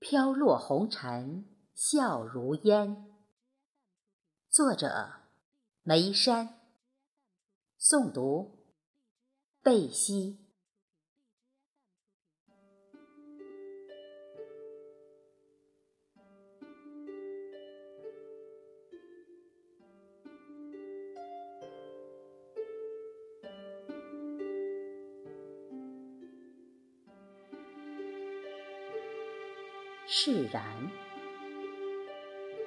飘落红尘，笑如烟。作者：梅山。诵读：贝西。释然，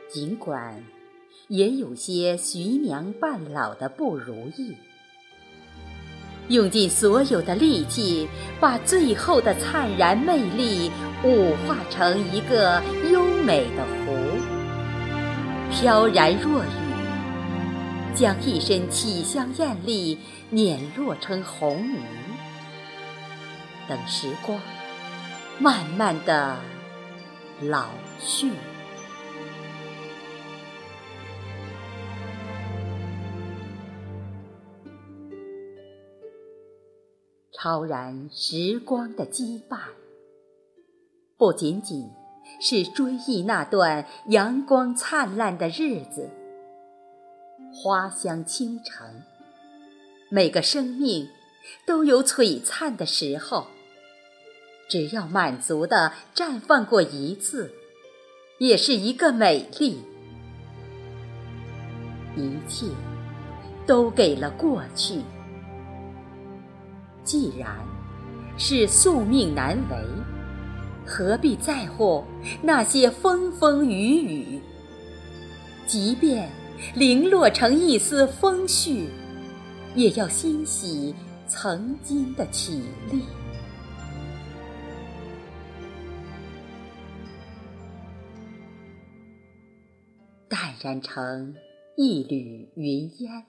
尽管也有些徐娘半老的不如意，用尽所有的力气，把最后的灿然魅力舞化成一个优美的湖，飘然若雨，将一身绮香艳丽碾落成红泥，等时光慢慢的。老去，超然时光的羁绊，不仅仅是追忆那段阳光灿烂的日子，花香倾城。每个生命都有璀璨的时候。只要满足的绽放过一次，也是一个美丽。一切都给了过去。既然是宿命难违，何必在乎那些风风雨雨？即便零落成一丝风絮，也要欣喜曾经的绮丽。淡然成一缕云烟，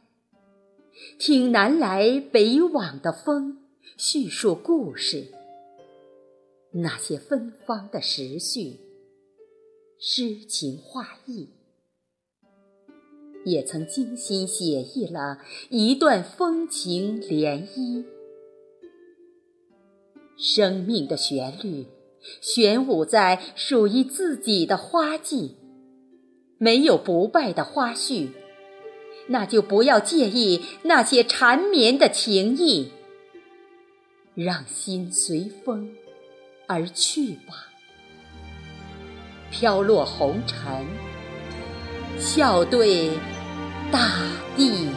听南来北往的风叙述故事。那些芬芳的时序，诗情画意，也曾精心写意了一段风情涟漪。生命的旋律，旋舞在属于自己的花季。没有不败的花絮，那就不要介意那些缠绵的情意，让心随风而去吧。飘落红尘，笑对大地。